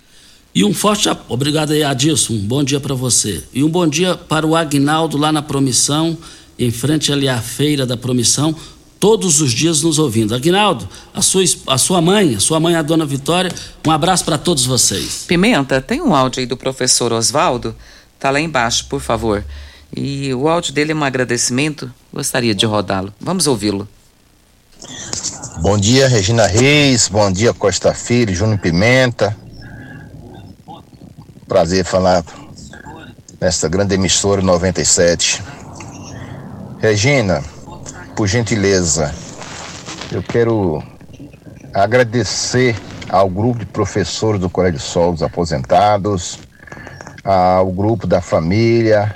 E um forte obrigado aí, Adilson. Um bom dia para você. E um bom dia para o Agnaldo lá na Promissão, em frente ali à feira da Promissão todos os dias nos ouvindo. Aguinaldo, a sua, a sua mãe, a sua mãe, a dona Vitória, um abraço para todos vocês. Pimenta, tem um áudio aí do professor Oswaldo? Tá lá embaixo, por favor. E o áudio dele é um agradecimento. Gostaria de rodá-lo. Vamos ouvi-lo. Bom dia, Regina Reis. Bom dia, Costa Filho, Júnior Pimenta. Prazer falar nesta grande emissora 97. Regina, por gentileza, eu quero agradecer ao grupo de professores do Colégio Sol dos Aposentados, ao grupo da família,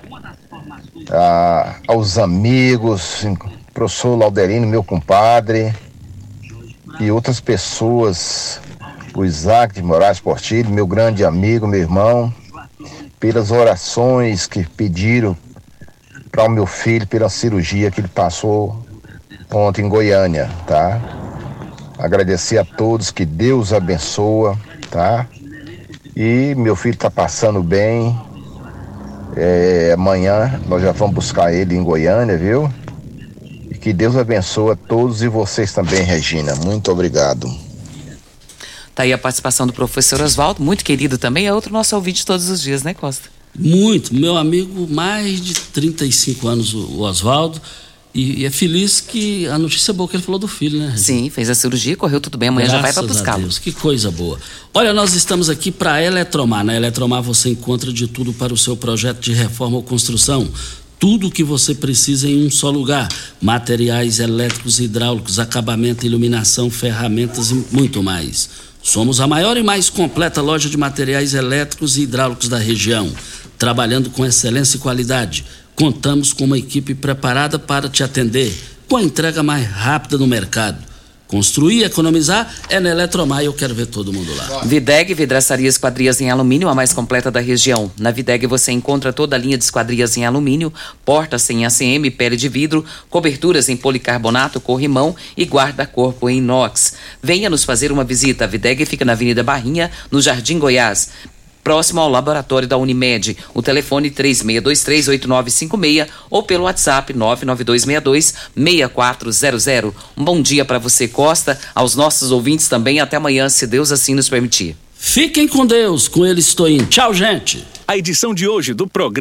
aos amigos, professor Lauderino, meu compadre, e outras pessoas, o Isaac de Moraes Portilho, meu grande amigo, meu irmão, pelas orações que pediram para o meu filho pela cirurgia que ele passou ontem em Goiânia, tá? Agradecer a todos, que Deus abençoa, tá? E meu filho tá passando bem. É, amanhã nós já vamos buscar ele em Goiânia, viu? E que Deus abençoe a todos e vocês também, Regina. Muito obrigado. Tá aí a participação do professor Oswaldo, muito querido também, é outro nosso ouvinte todos os dias, né, Costa? Muito. Meu amigo, mais de 35 anos, o Oswaldo. E, e, é feliz que a notícia boa que ele falou do filho, né? Sim, fez a cirurgia, correu tudo bem, amanhã Graças já vai para buscá-lo. Que coisa boa. Olha, nós estamos aqui para a Eletromar. Na Eletromar você encontra de tudo para o seu projeto de reforma ou construção. Tudo o que você precisa em um só lugar: materiais elétricos, hidráulicos, acabamento, iluminação, ferramentas e muito mais. Somos a maior e mais completa loja de materiais elétricos e hidráulicos da região, trabalhando com excelência e qualidade Contamos com uma equipe preparada para te atender, com a entrega mais rápida no mercado. Construir e economizar é na Eletromar eu quero ver todo mundo lá. Videg, vidraçaria esquadrias em alumínio, a mais completa da região. Na Videg você encontra toda a linha de esquadrias em alumínio, portas em ACM, pele de vidro, coberturas em policarbonato, corrimão e guarda-corpo em inox. Venha nos fazer uma visita. A Videg fica na Avenida Barrinha, no Jardim Goiás próximo ao laboratório da Unimed. O telefone 36238956 ou pelo WhatsApp 992626400. Um bom dia para você, Costa, aos nossos ouvintes também. Até amanhã, se Deus assim nos permitir. Fiquem com Deus, com ele estou indo. Tchau, gente. A edição de hoje do programa